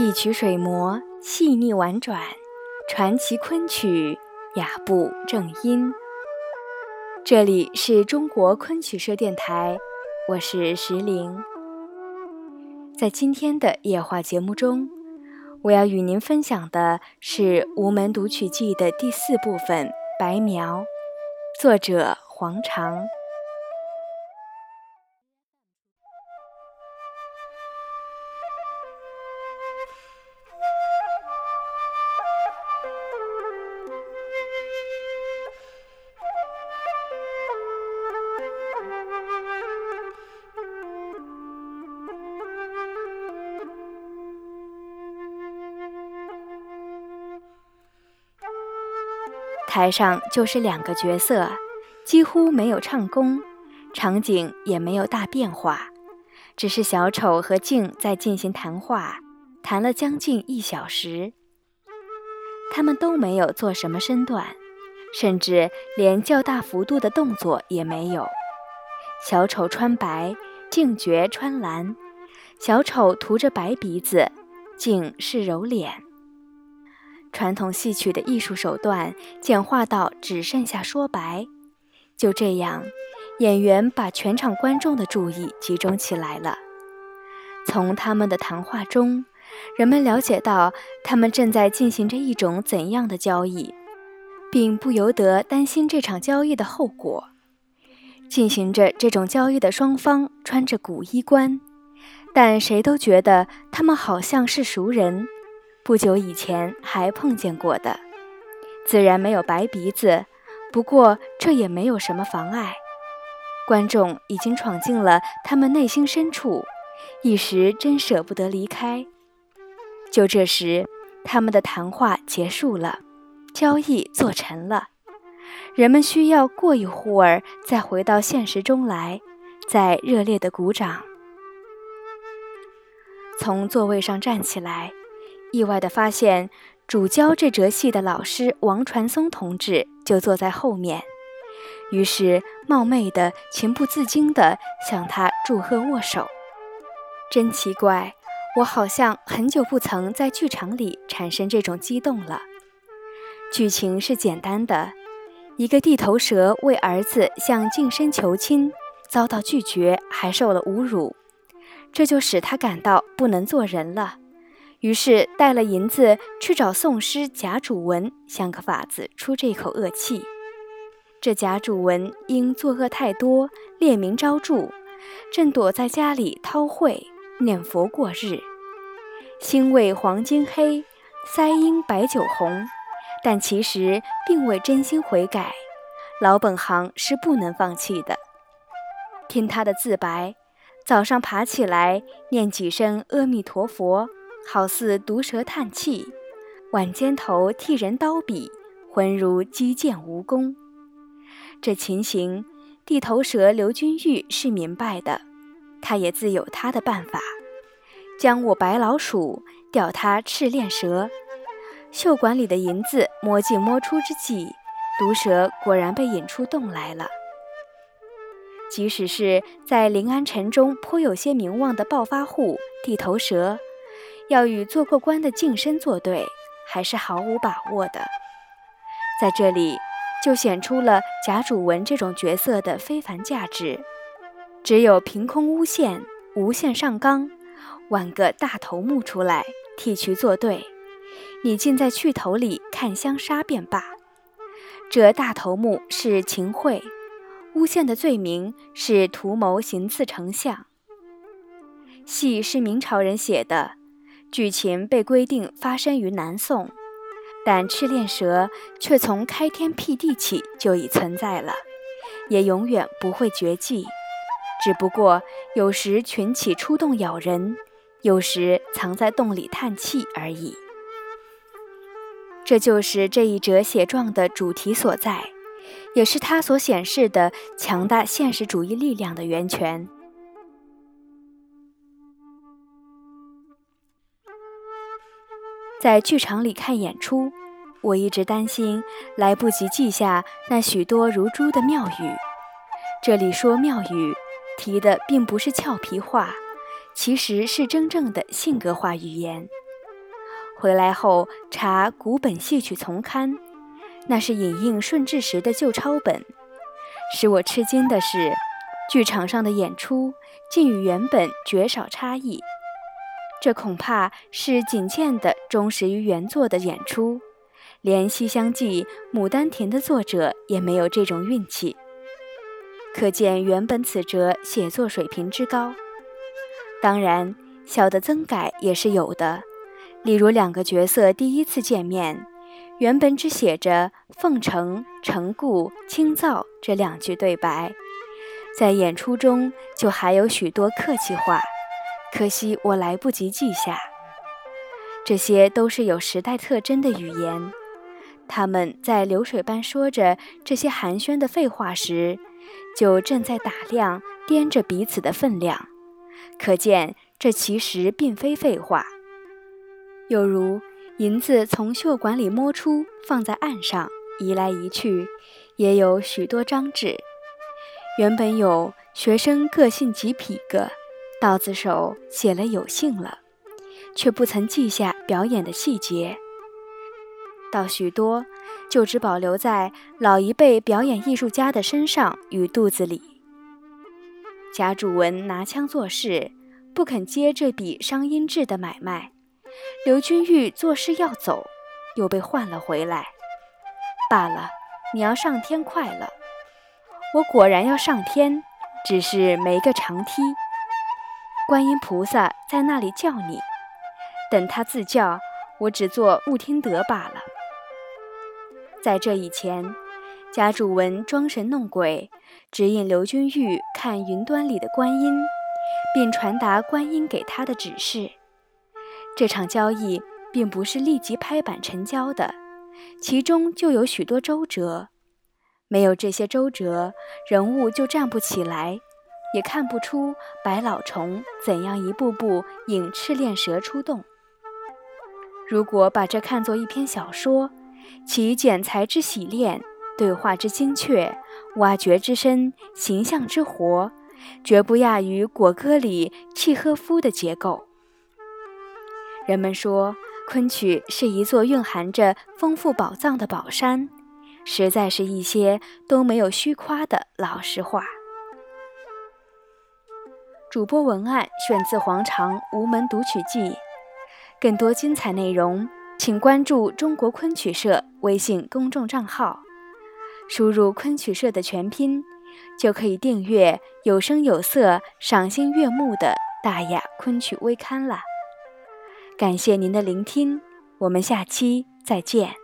一曲水磨，细腻婉转，传奇昆曲，雅步正音。这里是中国昆曲社电台，我是石玲。在今天的夜话节目中，我要与您分享的是《吴门读曲记》的第四部分《白描》，作者黄长。台上就是两个角色，几乎没有唱功，场景也没有大变化，只是小丑和静在进行谈话，谈了将近一小时。他们都没有做什么身段，甚至连较大幅度的动作也没有。小丑穿白，静觉穿蓝；小丑涂着白鼻子，静是揉脸。传统戏曲的艺术手段简化到只剩下说白，就这样，演员把全场观众的注意集中起来了。从他们的谈话中，人们了解到他们正在进行着一种怎样的交易，并不由得担心这场交易的后果。进行着这种交易的双方穿着古衣冠，但谁都觉得他们好像是熟人。不久以前还碰见过的，自然没有白鼻子。不过这也没有什么妨碍，观众已经闯进了他们内心深处，一时真舍不得离开。就这时，他们的谈话结束了，交易做成了。人们需要过一会儿再回到现实中来，再热烈的鼓掌。从座位上站起来。意外地发现，主教这折戏的老师王传松同志就坐在后面，于是冒昧的、情不自禁地向他祝贺握手。真奇怪，我好像很久不曾在剧场里产生这种激动了。剧情是简单的：一个地头蛇为儿子向近身求亲，遭到拒绝，还受了侮辱，这就使他感到不能做人了。于是带了银子去找宋师贾主文，想个法子出这口恶气。这贾主文因作恶太多，列名招著，正躲在家里韬晦念佛过日，心为黄金黑，腮因白酒红，但其实并未真心悔改。老本行是不能放弃的。听他的自白：早上爬起来念几声阿弥陀佛。好似毒蛇叹气，晚间头替人刀笔，浑如击剑蜈蚣。这情形，地头蛇刘君玉是明白的，他也自有他的办法，将我白老鼠吊他赤练蛇，袖管里的银子摸进摸出之际，毒蛇果然被引出洞来了。即使是在临安城中颇有些名望的暴发户地头蛇。要与做过官的近身作对，还是毫无把握的。在这里，就显出了贾主文这种角色的非凡价值。只有凭空诬陷、无限上纲，挽个大头目出来替其作对，你竟在去头里看香杀便罢。这大头目是秦桧，诬陷的罪名是图谋行刺丞相。戏是明朝人写的。剧情被规定发生于南宋，但赤练蛇却从开天辟地起就已存在了，也永远不会绝迹。只不过有时群起出洞咬人，有时藏在洞里叹气而已。这就是这一折写状的主题所在，也是它所显示的强大现实主义力量的源泉。在剧场里看演出，我一直担心来不及记下那许多如珠的妙语。这里说妙语，提的并不是俏皮话，其实是真正的性格化语言。回来后查古本戏曲丛刊，那是引印顺治时的旧抄本。使我吃惊的是，剧场上的演出竟与原本绝少差异。这恐怕是仅见的忠实于原作的演出，连《西厢记》《牡丹亭》的作者也没有这种运气。可见原本此折写作水平之高。当然，小的增改也是有的。例如两个角色第一次见面，原本只写着“奉承、承顾、清造”这两句对白，在演出中就还有许多客气话，可惜我来不及记下。这些都是有时代特征的语言，他们在流水般说着这些寒暄的废话时，就正在打量、掂着彼此的分量，可见这其实并非废话。又如银子从袖管里摸出，放在案上，移来移去，也有许多张纸。原本有学生个性几匹个，刀子手写了有信了，却不曾记下表演的细节。到许多就只保留在老一辈表演艺术家的身上与肚子里。贾主文拿枪做事，不肯接这笔伤阴质的买卖。刘君玉做事要走，又被换了回来。罢了，你要上天快了。我果然要上天，只是没个长梯。观音菩萨在那里叫你，等他自叫，我只做不听得罢了。在这以前，贾主文装神弄鬼，指引刘君玉看云端里的观音，并传达观音给他的指示。这场交易并不是立即拍板成交的，其中就有许多周折。没有这些周折，人物就站不起来，也看不出白老虫怎样一步步引赤练蛇出洞。如果把这看作一篇小说，其剪裁之洗练，对话之精确，挖掘之深，形象之活，绝不亚于果歌里契诃夫的结构。人们说，昆曲是一座蕴含着丰富宝藏的宝山，实在是一些都没有虚夸的老实话。主播文案选自《黄长无门读曲记》，更多精彩内容，请关注中国昆曲社微信公众账号，输入“昆曲社”的全拼，就可以订阅有声有色、赏心悦目的大雅昆曲微刊了。感谢您的聆听，我们下期再见。